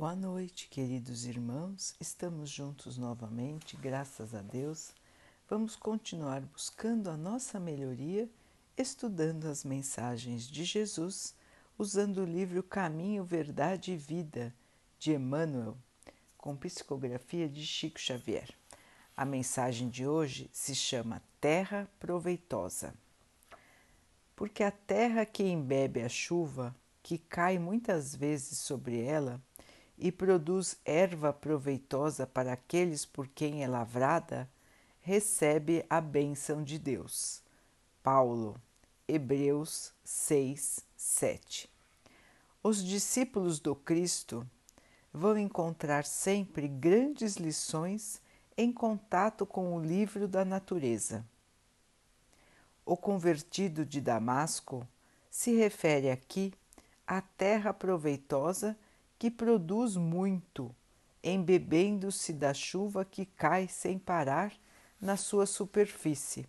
Boa noite, queridos irmãos. Estamos juntos novamente, graças a Deus. Vamos continuar buscando a nossa melhoria, estudando as mensagens de Jesus, usando o livro Caminho, Verdade e Vida de Emmanuel, com psicografia de Chico Xavier. A mensagem de hoje se chama Terra Proveitosa. Porque a terra que embebe a chuva, que cai muitas vezes sobre ela, e produz erva proveitosa para aqueles por quem é lavrada, recebe a bênção de Deus. Paulo, Hebreus 6, 7. Os discípulos do Cristo vão encontrar sempre grandes lições em contato com o livro da natureza. O convertido de Damasco se refere aqui à terra proveitosa que produz muito, embebendo-se da chuva que cai sem parar na sua superfície,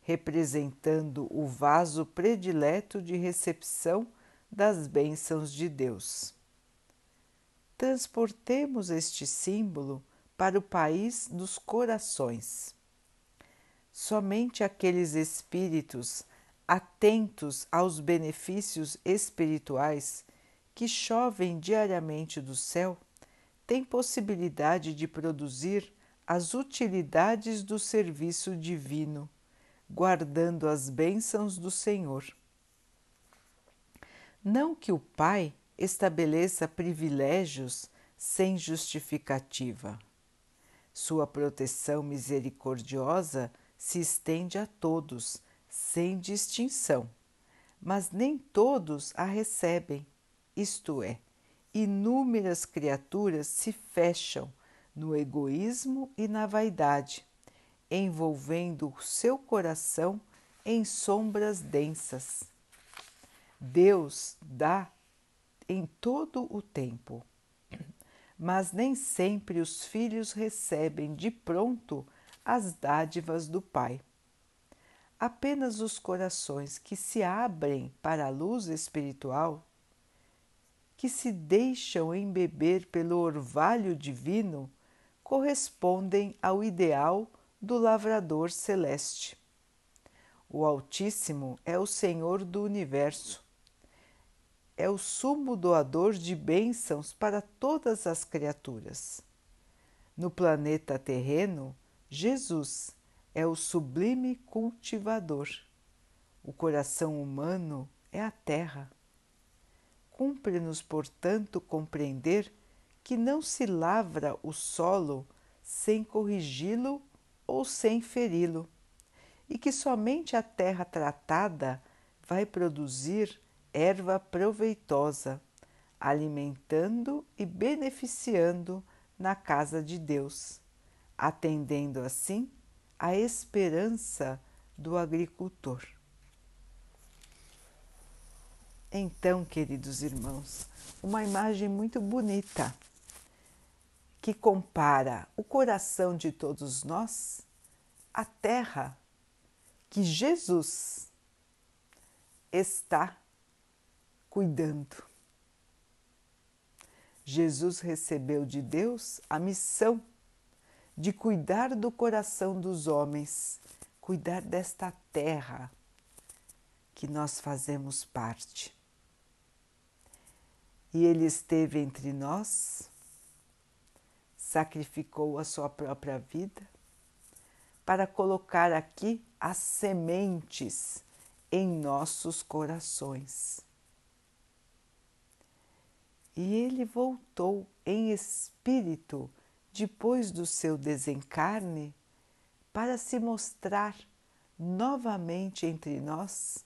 representando o vaso predileto de recepção das bênçãos de Deus. Transportemos este símbolo para o país dos corações. Somente aqueles espíritos atentos aos benefícios espirituais que chovem diariamente do céu têm possibilidade de produzir as utilidades do serviço divino, guardando as bênçãos do Senhor. Não que o Pai estabeleça privilégios sem justificativa. Sua proteção misericordiosa se estende a todos, sem distinção, mas nem todos a recebem isto é, inúmeras criaturas se fecham no egoísmo e na vaidade, envolvendo o seu coração em sombras densas. Deus dá em todo o tempo, mas nem sempre os filhos recebem de pronto as dádivas do Pai. Apenas os corações que se abrem para a luz espiritual que se deixam embeber pelo orvalho divino correspondem ao ideal do lavrador celeste. O Altíssimo é o Senhor do universo. É o sumo doador de bênçãos para todas as criaturas. No planeta terreno, Jesus é o sublime cultivador. O coração humano é a terra. Cumpre-nos, portanto, compreender que não se lavra o solo sem corrigi-lo ou sem feri-lo, e que somente a terra tratada vai produzir erva proveitosa, alimentando e beneficiando na casa de Deus, atendendo assim à esperança do agricultor. Então, queridos irmãos, uma imagem muito bonita que compara o coração de todos nós à terra que Jesus está cuidando. Jesus recebeu de Deus a missão de cuidar do coração dos homens, cuidar desta terra que nós fazemos parte e ele esteve entre nós, sacrificou a sua própria vida para colocar aqui as sementes em nossos corações. E ele voltou em espírito depois do seu desencarne para se mostrar novamente entre nós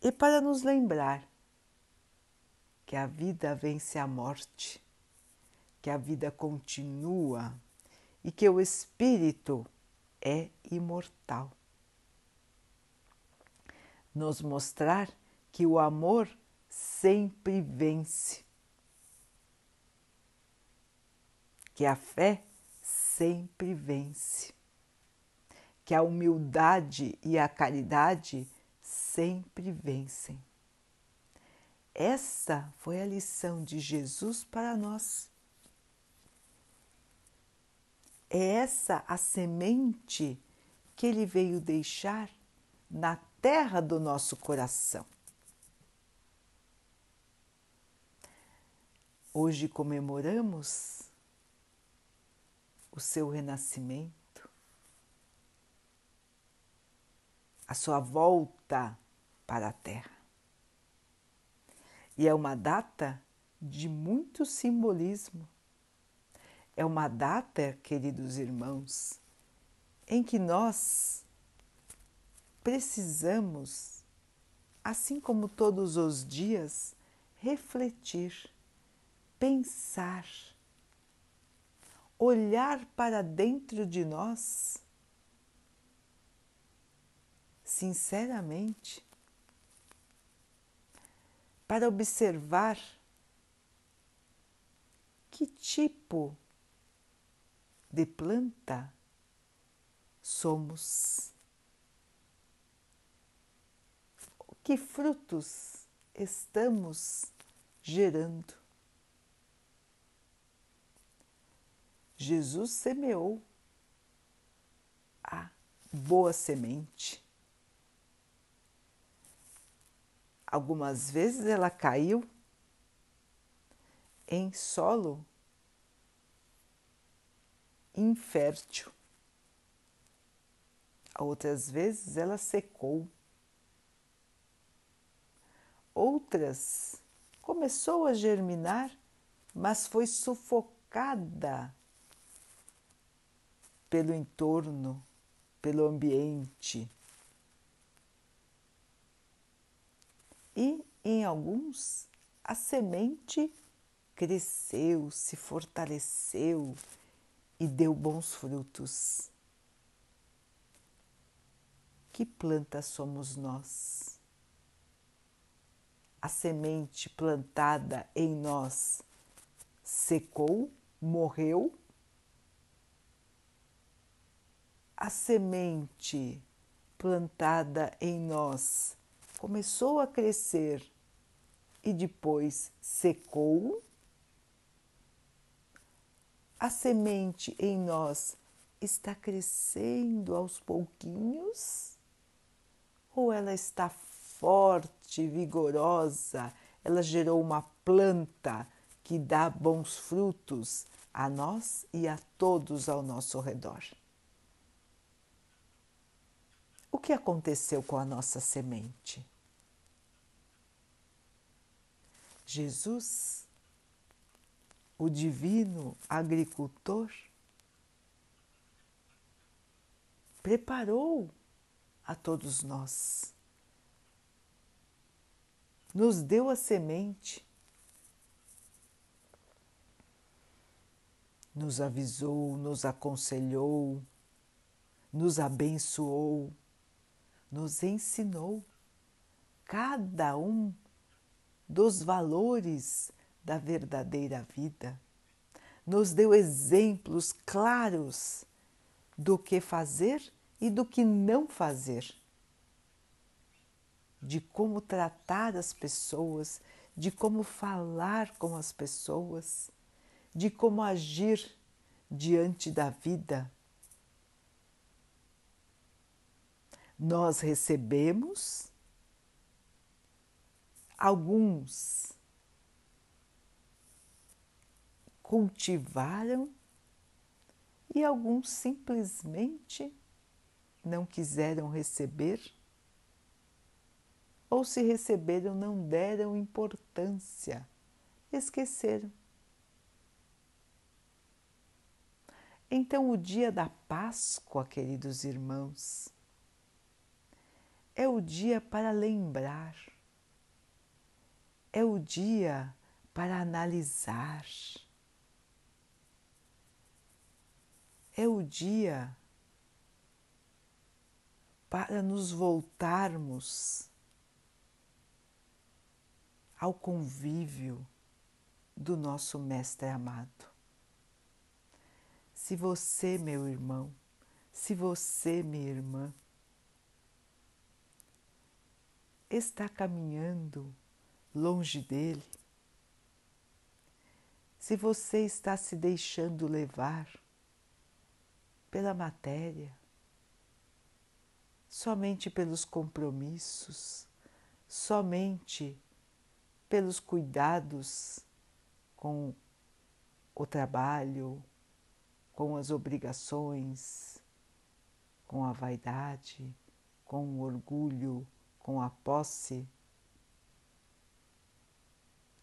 e para nos lembrar que a vida vence a morte, que a vida continua e que o espírito é imortal. Nos mostrar que o amor sempre vence, que a fé sempre vence, que a humildade e a caridade sempre vencem Essa foi a lição de Jesus para nós. É essa a semente que ele veio deixar na terra do nosso coração. Hoje comemoramos o seu renascimento, a sua volta para a Terra. E é uma data de muito simbolismo. É uma data, queridos irmãos, em que nós precisamos, assim como todos os dias, refletir, pensar, olhar para dentro de nós, sinceramente, para observar que tipo de planta somos, que frutos estamos gerando. Jesus semeou a boa semente. Algumas vezes ela caiu em solo infértil. Outras vezes ela secou. Outras começou a germinar, mas foi sufocada pelo entorno, pelo ambiente. E em alguns a semente cresceu, se fortaleceu e deu bons frutos. Que planta somos nós? A semente plantada em nós secou, morreu a semente plantada em nós começou a crescer e depois secou, a semente em nós está crescendo aos pouquinhos ou ela está forte, vigorosa, ela gerou uma planta que dá bons frutos a nós e a todos ao nosso redor. O que aconteceu com a nossa semente? Jesus, o divino agricultor, preparou a todos nós, nos deu a semente, nos avisou, nos aconselhou, nos abençoou nos ensinou cada um dos valores da verdadeira vida, nos deu exemplos claros do que fazer e do que não fazer, de como tratar as pessoas, de como falar com as pessoas, de como agir diante da vida nós recebemos, alguns cultivaram e alguns simplesmente não quiseram receber, ou se receberam, não deram importância, esqueceram. Então, o dia da Páscoa, queridos irmãos, é o dia para lembrar, é o dia para analisar, é o dia para nos voltarmos ao convívio do nosso Mestre amado. Se você, meu irmão, se você, minha irmã, está caminhando longe dele, se você está se deixando levar pela matéria, somente pelos compromissos, somente pelos cuidados com o trabalho, com as obrigações, com a vaidade, com o orgulho, com a posse.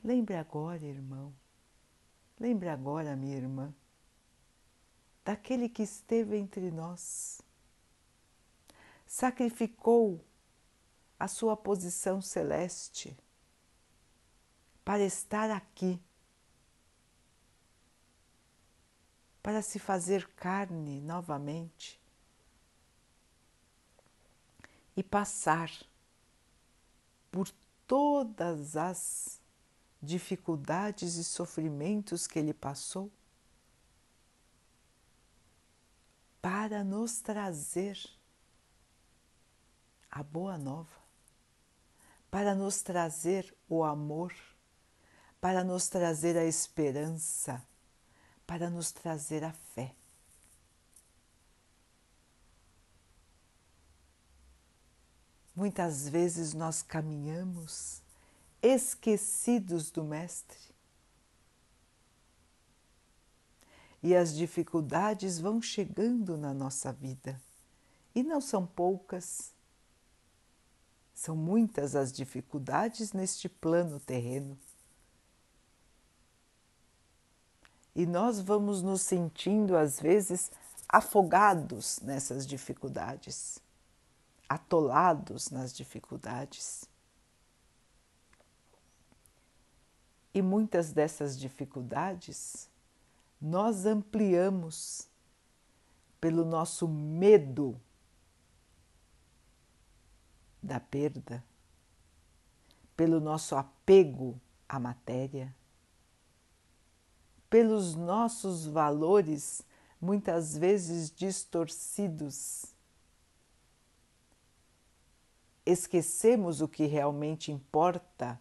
Lembre agora, irmão, lembre agora, minha irmã, daquele que esteve entre nós, sacrificou a sua posição celeste para estar aqui, para se fazer carne novamente e passar por todas as dificuldades e sofrimentos que ele passou para nos trazer a boa nova, para nos trazer o amor para nos trazer a esperança, para nos trazer a fé. Muitas vezes nós caminhamos esquecidos do Mestre e as dificuldades vão chegando na nossa vida e não são poucas. São muitas as dificuldades neste plano terreno. e nós vamos nos sentindo, às vezes, afogados nessas dificuldades, atolados nas dificuldades. E muitas dessas dificuldades nós ampliamos pelo nosso medo da perda, pelo nosso apego à matéria pelos nossos valores muitas vezes distorcidos. Esquecemos o que realmente importa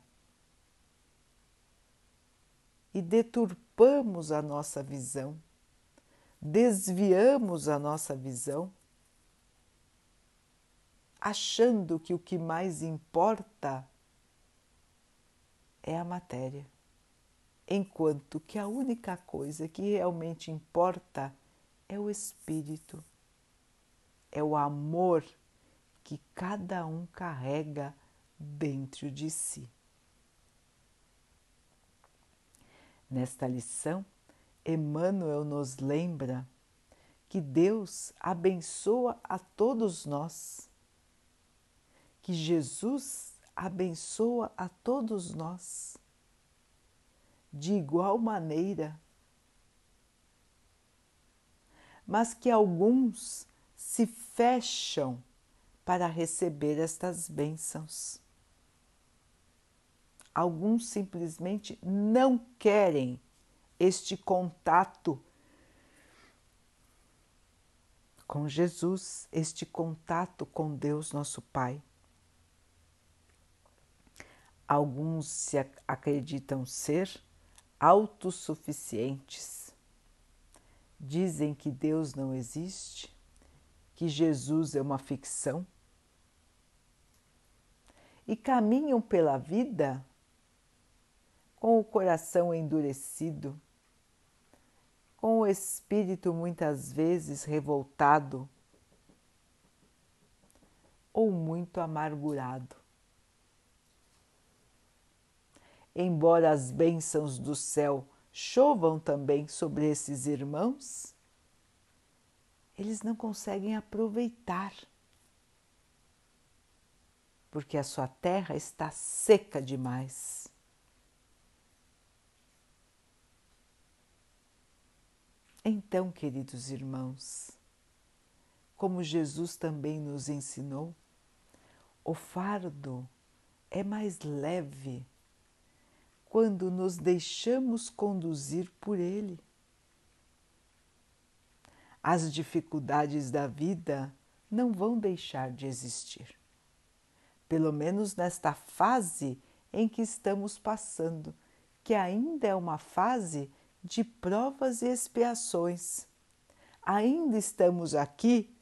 e deturpamos a nossa visão, desviamos a nossa visão, achando que o que mais importa é a matéria enquanto que a única coisa que realmente importa é o espírito, é o amor que cada um carrega dentro de si. Nesta lição, Emmanuel nos lembra que Deus abençoa a todos nós, que Jesus abençoa a todos nós de igual maneira, mas que alguns se fecham para receber estas bênçãos. Alguns simplesmente não querem este contato com Jesus, este contato com Deus, nosso Pai. Alguns se acreditam ser autossuficientes. Dizem que Deus não existe, que Jesus é uma ficção e caminham pela vida com o coração endurecido, com o espírito muitas vezes revoltado ou muito amargurado. embora as bênçãos do céu chovam também sobre esses irmãos, eles não conseguem aproveitar, porque a sua terra está seca demais. Então, queridos irmãos, como Jesus também nos ensinou, o fardo é mais leve quando nos deixamos conduzir por Ele. As dificuldades da vida não vão deixar de existir, pelo menos nesta fase em que estamos passando, que ainda é uma fase de provas e expiações. Ainda estamos aqui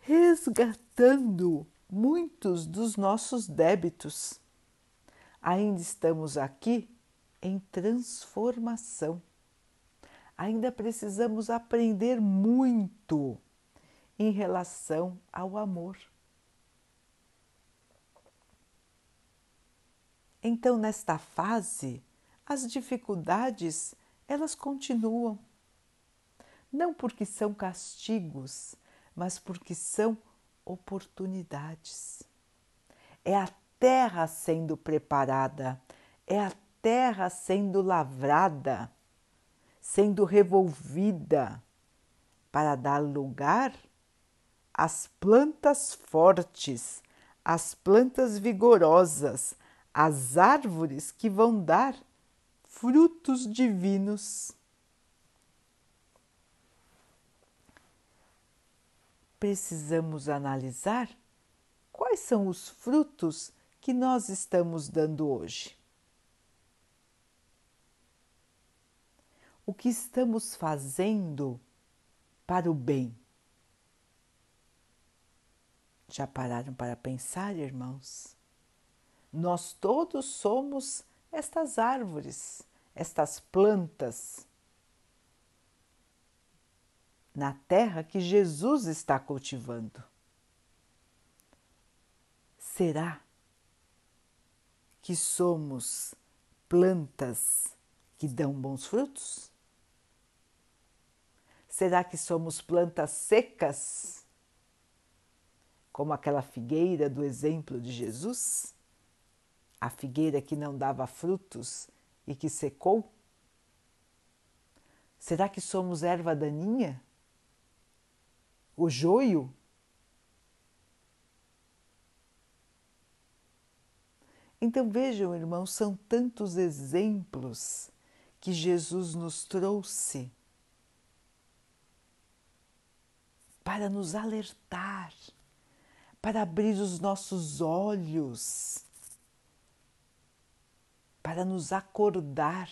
resgatando muitos dos nossos débitos. Ainda estamos aqui em transformação. Ainda precisamos aprender muito em relação ao amor. Então, nesta fase, as dificuldades elas continuam. Não porque são castigos, mas porque são oportunidades. É a terra sendo preparada, é a terra sendo lavrada, sendo revolvida para dar lugar às plantas fortes, às plantas vigorosas, às árvores que vão dar frutos divinos. precisamos analisar quais são os frutos que nós estamos dando hoje. O que estamos fazendo para o bem? Já pararam para pensar, irmãos? Nós todos somos estas árvores, estas plantas na terra que Jesus está cultivando. Será que somos plantas que dão bons frutos? Será que somos plantas secas, como aquela figueira do exemplo de Jesus? A figueira que não dava frutos e que secou? Será que somos erva daninha? o joio. Então vejam, irmãos, são tantos exemplos que Jesus nos trouxe para nos alertar, para abrir os nossos olhos, para nos acordar.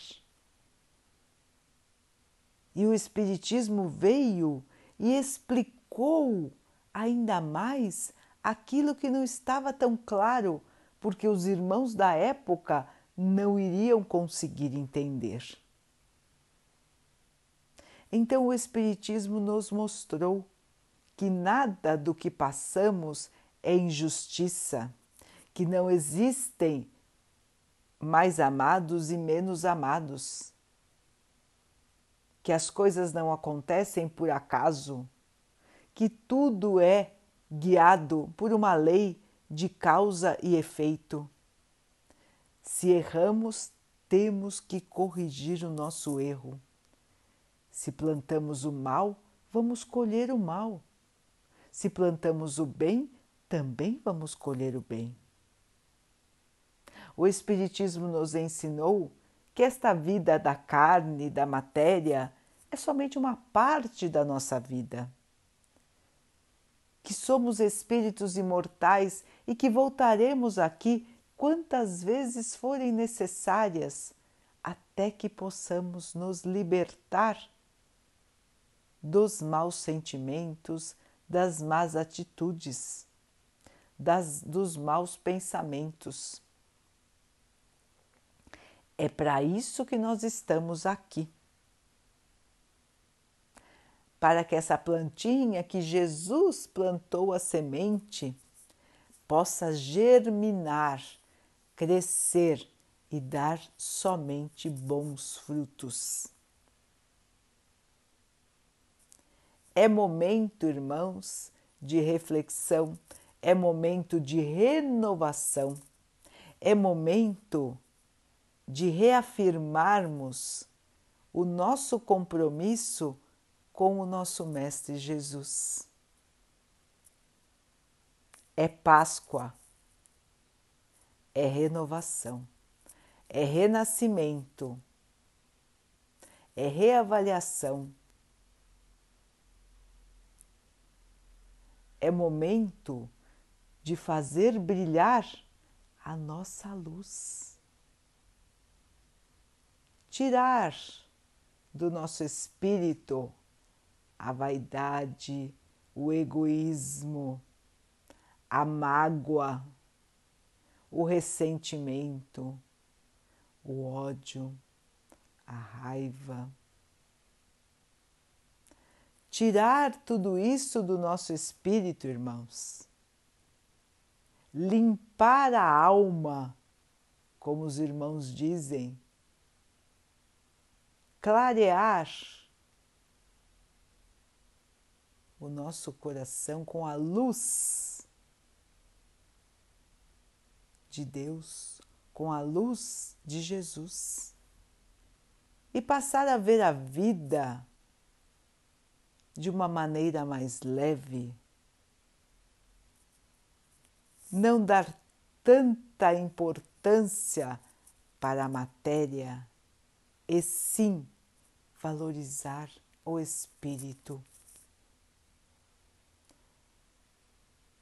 E o Espiritismo veio e explicou ainda mais aquilo que não estava tão claro, porque os irmãos da época não iriam conseguir entender. Então o Espiritismo nos mostrou que nada do que passamos é injustiça, que não existem mais amados e menos amados, que as coisas não acontecem por acaso que tudo é guiado por uma lei de causa e efeito. Se erramos, temos que corrigir o nosso erro. Se plantamos o mal, vamos colher o mal. Se plantamos o bem, também vamos colher o bem. O Espiritismo nos ensinou que esta vida da carne, da matéria, é somente uma parte da nossa vida que somos espíritos imortais e que voltaremos aqui quantas vezes forem necessárias, até que possamos nos libertar dos maus sentimentos, das más atitudes, das, dos maus pensamentos. É para isso que nós estamos aqui para que essa plantinha que Jesus plantou a semente possa germinar, crescer e dar somente bons frutos. É momento, irmãos, de reflexão, é momento de renovação, é momento de reafirmarmos o nosso compromisso com o nosso Mestre Jesus. É Páscoa, é renovação, é renascimento, é reavaliação. É momento de fazer brilhar a nossa luz. Tirar do nosso espírito a vaidade, o egoísmo, a mágoa, o ressentimento, o ódio, a raiva. Tirar tudo isso do nosso espírito, irmãos. Limpar a alma, como os irmãos dizem. Clarear o nosso coração com a luz de Deus, com a luz de Jesus. E passar a ver a vida de uma maneira mais leve, não dar tanta importância para a matéria e sim valorizar o espírito.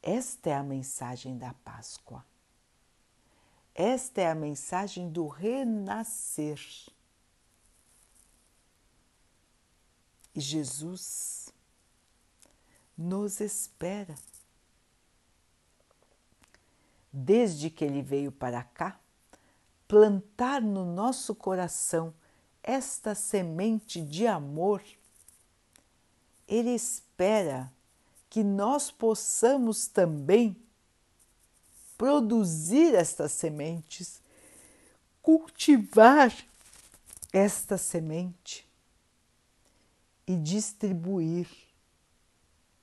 Esta é a mensagem da Páscoa. Esta é a mensagem do renascer. E Jesus nos espera. Desde que ele veio para cá, plantar no nosso coração esta semente de amor, ele espera que nós possamos também produzir estas sementes, cultivar esta semente e distribuir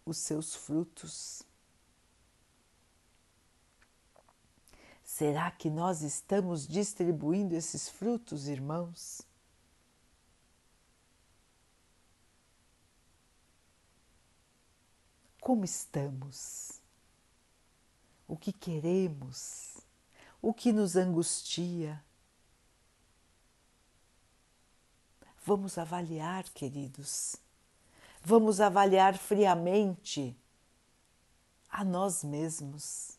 os seus frutos. Será que nós estamos distribuindo esses frutos, irmãos? Como estamos? o que queremos, o que nos angustia. Vamos avaliar, queridos, vamos avaliar friamente a nós mesmos.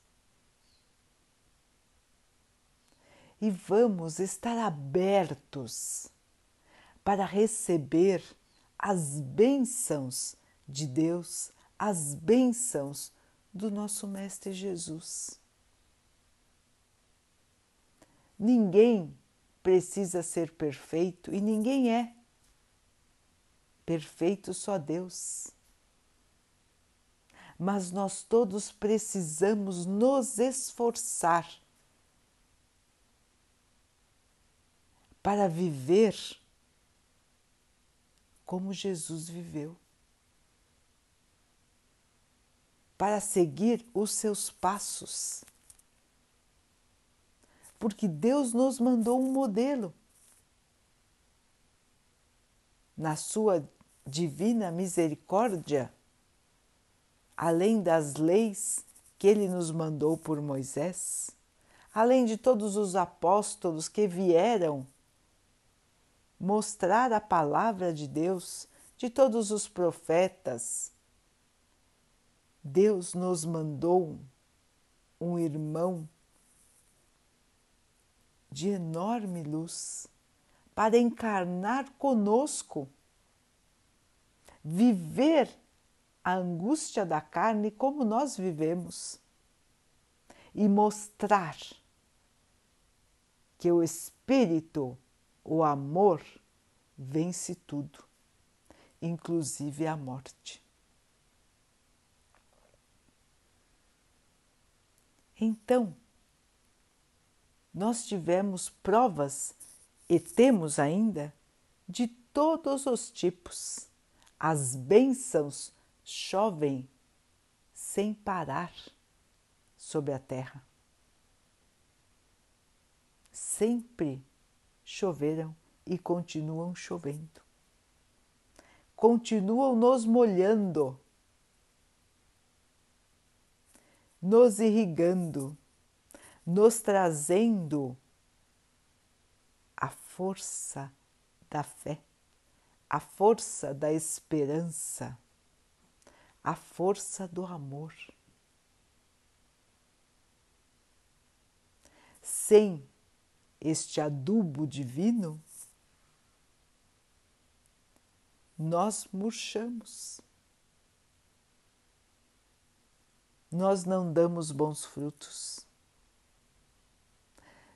E vamos estar abertos para receber as bênçãos de Deus, as bênçãos do nosso Mestre Jesus. Ninguém precisa ser perfeito e ninguém é. Perfeito só Deus. Mas nós todos precisamos nos esforçar para viver como Jesus viveu. Para seguir os seus passos. Porque Deus nos mandou um modelo. Na sua divina misericórdia, além das leis que ele nos mandou por Moisés, além de todos os apóstolos que vieram mostrar a palavra de Deus, de todos os profetas, Deus nos mandou um irmão de enorme luz para encarnar conosco, viver a angústia da carne como nós vivemos e mostrar que o Espírito, o amor, vence tudo, inclusive a morte. Então, nós tivemos provas e temos ainda de todos os tipos. As bênçãos chovem sem parar sobre a terra. Sempre choveram e continuam chovendo. Continuam nos molhando nos irrigando, nos trazendo a força da fé, a força da esperança, a força do amor. sem este adubo divino, nós murchamos. Nós não damos bons frutos.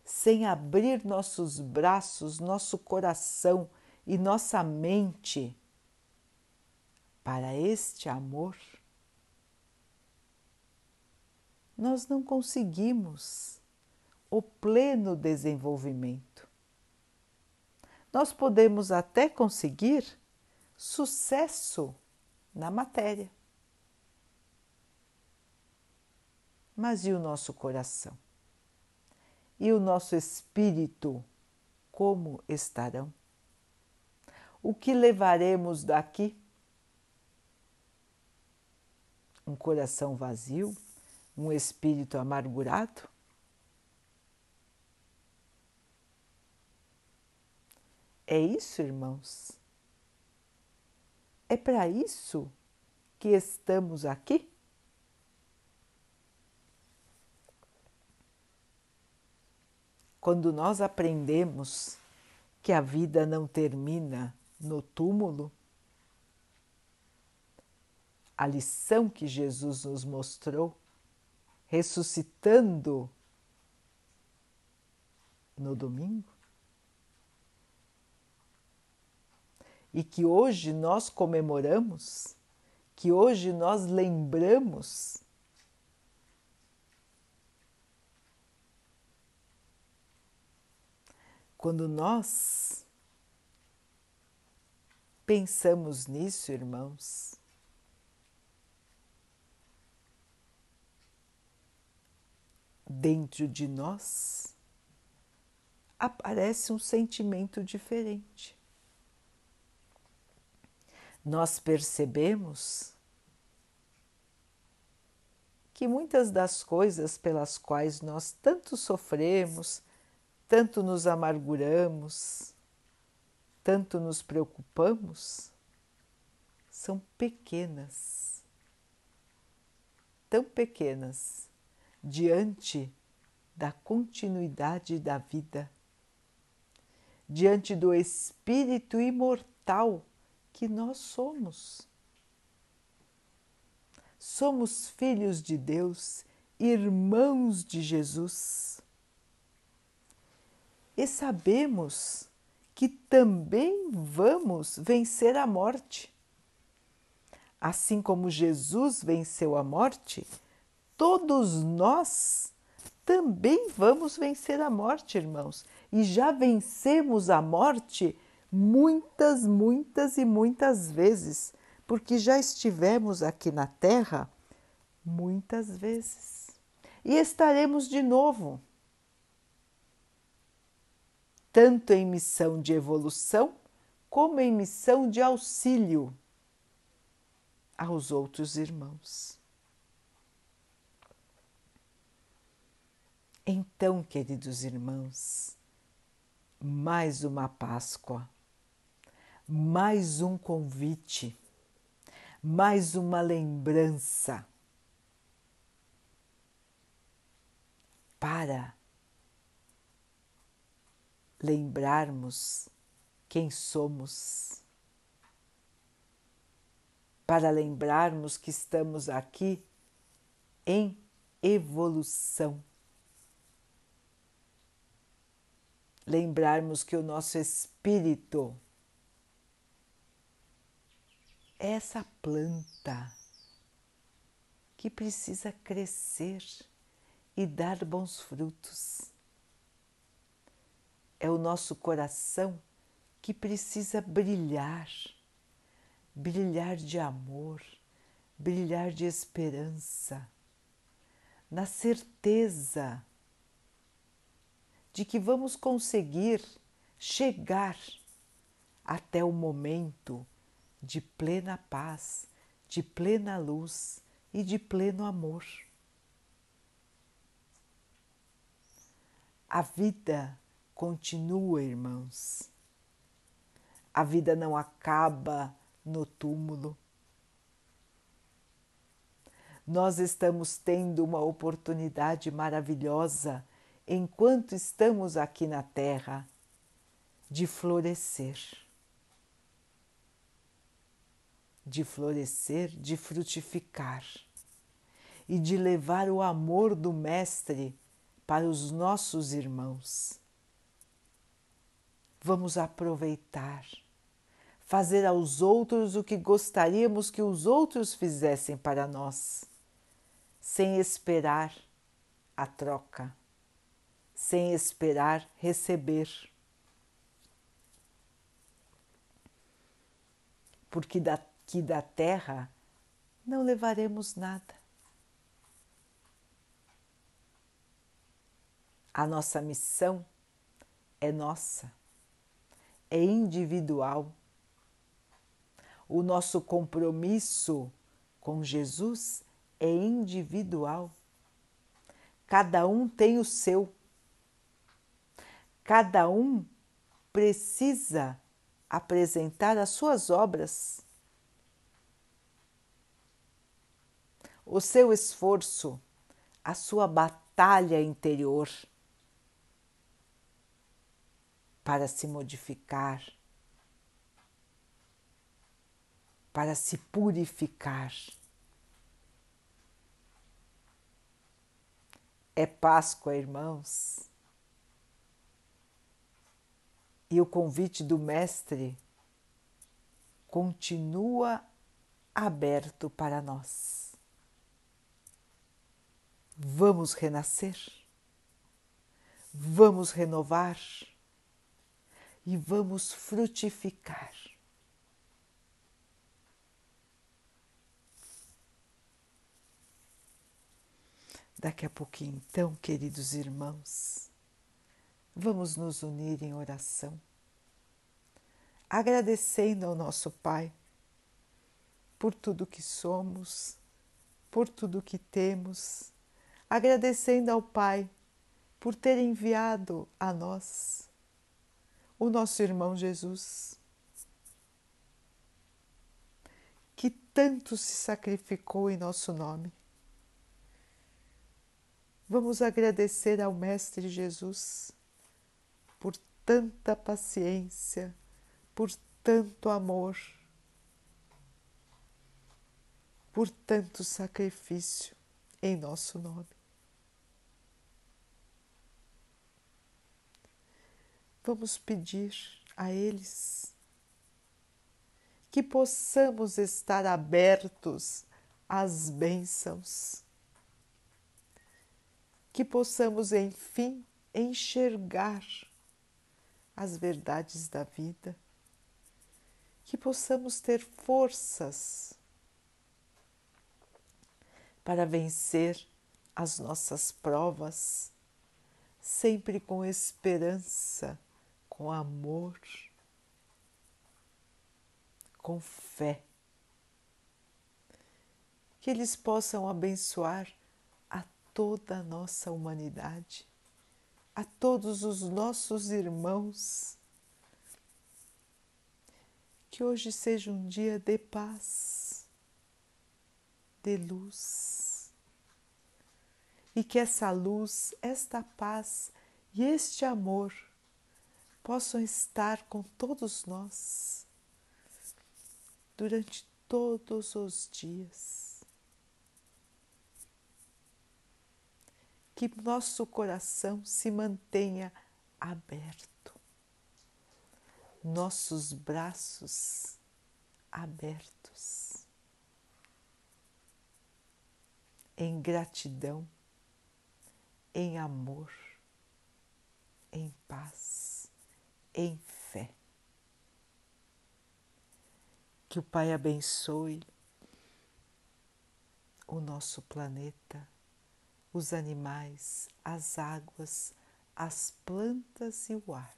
Sem abrir nossos braços, nosso coração e nossa mente para este amor, nós não conseguimos o pleno desenvolvimento. Nós podemos até conseguir sucesso na matéria. Mas e o nosso coração? E o nosso espírito, como estarão? O que levaremos daqui? Um coração vazio? Um espírito amargurado? É isso, irmãos? É para isso que estamos aqui? Quando nós aprendemos que a vida não termina no túmulo, a lição que Jesus nos mostrou, ressuscitando no domingo, e que hoje nós comemoramos, que hoje nós lembramos. Quando nós pensamos nisso, irmãos, dentro de nós aparece um sentimento diferente. Nós percebemos que muitas das coisas pelas quais nós tanto sofremos, tanto nos amarguramos, tanto nos preocupamos, são pequenas, tão pequenas diante da continuidade da vida, diante do Espírito imortal que nós somos. Somos filhos de Deus, irmãos de Jesus. E sabemos que também vamos vencer a morte. Assim como Jesus venceu a morte, todos nós também vamos vencer a morte, irmãos. E já vencemos a morte muitas, muitas e muitas vezes, porque já estivemos aqui na Terra muitas vezes e estaremos de novo, tanto em missão de evolução como em missão de auxílio aos outros irmãos. Então, queridos irmãos, mais uma Páscoa mais um convite, mais uma lembrança para lembrarmos quem somos, para lembrarmos que estamos aqui em evolução. Lembrarmos que o nosso espírito essa planta que precisa crescer e dar bons frutos. É o nosso coração que precisa brilhar, brilhar de amor, brilhar de esperança, na certeza de que vamos conseguir chegar até o momento de plena paz, de plena luz e de pleno amor. A vida continua, irmãos. A vida não acaba no túmulo. Nós estamos tendo uma oportunidade maravilhosa enquanto estamos aqui na Terra, de florescer. De florescer, de frutificar e de levar o amor do Mestre para os nossos irmãos. Vamos aproveitar, fazer aos outros o que gostaríamos que os outros fizessem para nós, sem esperar a troca, sem esperar receber. Porque daqui da terra não levaremos nada. A nossa missão é nossa, é individual. O nosso compromisso com Jesus é individual. Cada um tem o seu. Cada um precisa apresentar as suas obras, o seu esforço, a sua batalha interior para se modificar, para se purificar. É Páscoa, irmãos. E o convite do Mestre continua aberto para nós. Vamos renascer, vamos renovar e vamos frutificar. Daqui a pouquinho, então, queridos irmãos, vamos nos unir em oração, agradecendo ao nosso Pai por tudo que somos, por tudo que temos, agradecendo ao Pai por ter enviado a nós o nosso irmão Jesus, que tanto se sacrificou em nosso nome. Vamos agradecer ao Mestre Jesus por tanta paciência, por tanto amor, por tanto sacrifício em nosso nome. Vamos pedir a eles que possamos estar abertos às bênçãos, que possamos, enfim, enxergar as verdades da vida, que possamos ter forças para vencer as nossas provas, sempre com esperança com amor, com fé. Que eles possam abençoar a toda a nossa humanidade, a todos os nossos irmãos. Que hoje seja um dia de paz, de luz, e que essa luz, esta paz e este amor possam estar com todos nós durante todos os dias. Que nosso coração se mantenha aberto, nossos braços abertos, em gratidão, em amor, em paz em fé. Que o Pai abençoe o nosso planeta, os animais, as águas, as plantas e o ar.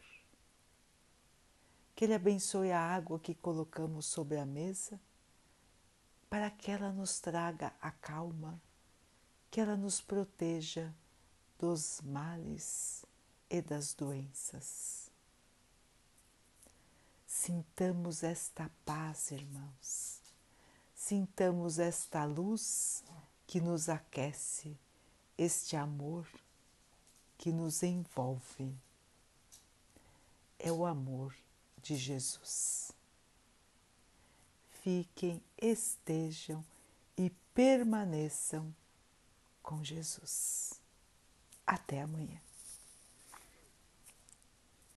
Que Ele abençoe a água que colocamos sobre a mesa, para que ela nos traga a calma, que ela nos proteja dos males e das doenças. Sintamos esta paz, irmãos. Sintamos esta luz que nos aquece, este amor que nos envolve. É o amor de Jesus. Fiquem, estejam e permaneçam com Jesus. Até amanhã.